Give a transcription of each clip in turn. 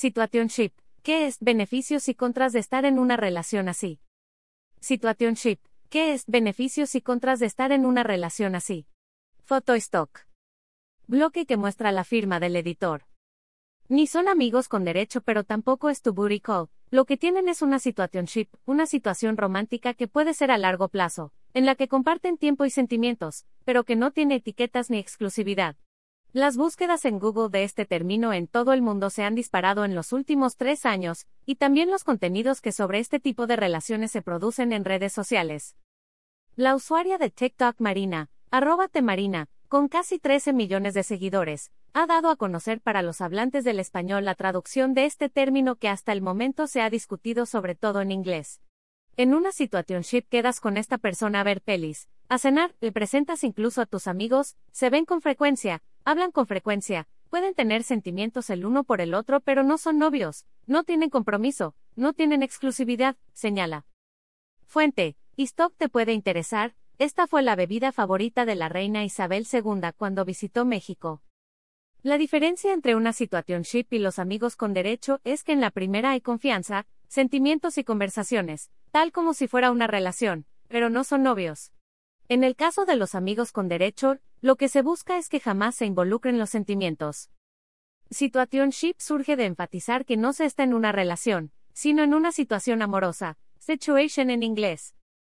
Situationship. ¿Qué es beneficios y contras de estar en una relación así? Situationship. ¿Qué es beneficios y contras de estar en una relación así? Photostock. Bloque que muestra la firma del editor. Ni son amigos con derecho, pero tampoco es tu booty call. Lo que tienen es una situationship, una situación romántica que puede ser a largo plazo, en la que comparten tiempo y sentimientos, pero que no tiene etiquetas ni exclusividad. Las búsquedas en Google de este término en todo el mundo se han disparado en los últimos tres años, y también los contenidos que sobre este tipo de relaciones se producen en redes sociales. La usuaria de TikTok Marina, arroba Marina, con casi 13 millones de seguidores, ha dado a conocer para los hablantes del español la traducción de este término que hasta el momento se ha discutido sobre todo en inglés. En una situationship quedas con esta persona a ver pelis, a cenar, le presentas incluso a tus amigos, se ven con frecuencia, Hablan con frecuencia, pueden tener sentimientos el uno por el otro, pero no son novios, no tienen compromiso, no tienen exclusividad, señala. Fuente, Stock te puede interesar, esta fue la bebida favorita de la reina Isabel II cuando visitó México. La diferencia entre una situationship y los amigos con derecho es que en la primera hay confianza, sentimientos y conversaciones, tal como si fuera una relación, pero no son novios. En el caso de los amigos con derecho, lo que se busca es que jamás se involucren los sentimientos. Situationship surge de enfatizar que no se está en una relación, sino en una situación amorosa, situation en inglés.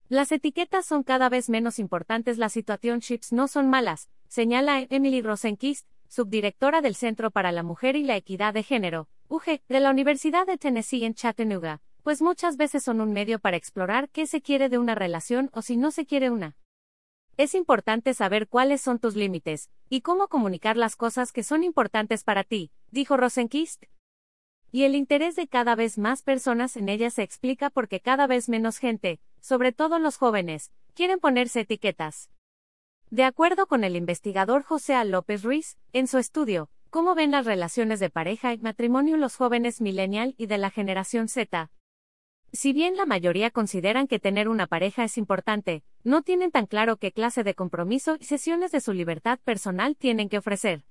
Las etiquetas son cada vez menos importantes, las situationships no son malas, señala Emily Rosenquist, subdirectora del Centro para la Mujer y la Equidad de Género, UG, de la Universidad de Tennessee en Chattanooga, pues muchas veces son un medio para explorar qué se quiere de una relación o si no se quiere una. Es importante saber cuáles son tus límites y cómo comunicar las cosas que son importantes para ti, dijo Rosenquist. Y el interés de cada vez más personas en ella se explica porque cada vez menos gente, sobre todo los jóvenes, quieren ponerse etiquetas. De acuerdo con el investigador José A. López Ruiz, en su estudio, ¿Cómo ven las relaciones de pareja y matrimonio los jóvenes millennial y de la generación Z? Si bien la mayoría consideran que tener una pareja es importante, no tienen tan claro qué clase de compromiso y sesiones de su libertad personal tienen que ofrecer.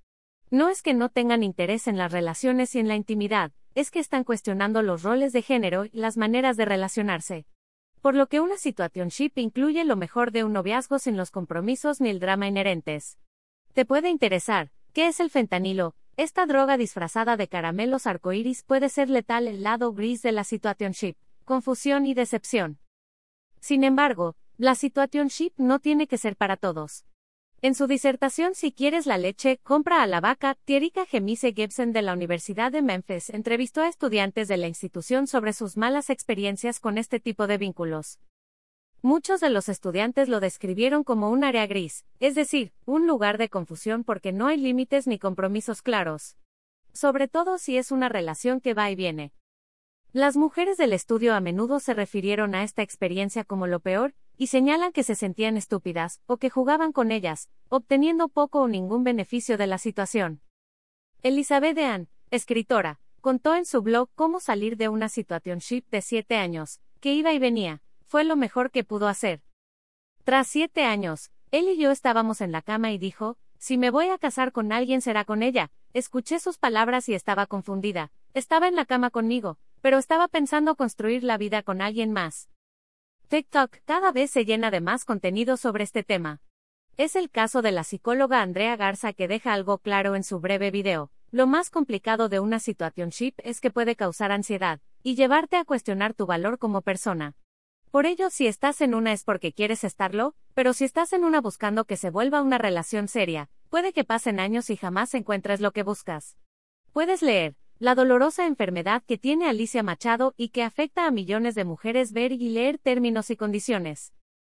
No es que no tengan interés en las relaciones y en la intimidad, es que están cuestionando los roles de género y las maneras de relacionarse. Por lo que una situationship incluye lo mejor de un noviazgo sin los compromisos ni el drama inherentes. Te puede interesar, ¿qué es el fentanilo? Esta droga disfrazada de caramelos arcoíris puede ser letal el lado gris de la situationship confusión y decepción. Sin embargo, la situationship no tiene que ser para todos. En su disertación Si quieres la leche, compra a la vaca, Tierika Gemise Gibson de la Universidad de Memphis entrevistó a estudiantes de la institución sobre sus malas experiencias con este tipo de vínculos. Muchos de los estudiantes lo describieron como un área gris, es decir, un lugar de confusión porque no hay límites ni compromisos claros. Sobre todo si es una relación que va y viene. Las mujeres del estudio a menudo se refirieron a esta experiencia como lo peor, y señalan que se sentían estúpidas, o que jugaban con ellas, obteniendo poco o ningún beneficio de la situación. Elizabeth Dean, escritora, contó en su blog cómo salir de una situationship de siete años, que iba y venía, fue lo mejor que pudo hacer. Tras siete años, él y yo estábamos en la cama y dijo, si me voy a casar con alguien será con ella. Escuché sus palabras y estaba confundida. Estaba en la cama conmigo, pero estaba pensando construir la vida con alguien más. TikTok cada vez se llena de más contenido sobre este tema. Es el caso de la psicóloga Andrea Garza que deja algo claro en su breve video. Lo más complicado de una situationship es que puede causar ansiedad y llevarte a cuestionar tu valor como persona. Por ello, si estás en una es porque quieres estarlo, pero si estás en una buscando que se vuelva una relación seria, puede que pasen años y jamás encuentres lo que buscas. Puedes leer, la dolorosa enfermedad que tiene Alicia Machado y que afecta a millones de mujeres ver y leer términos y condiciones.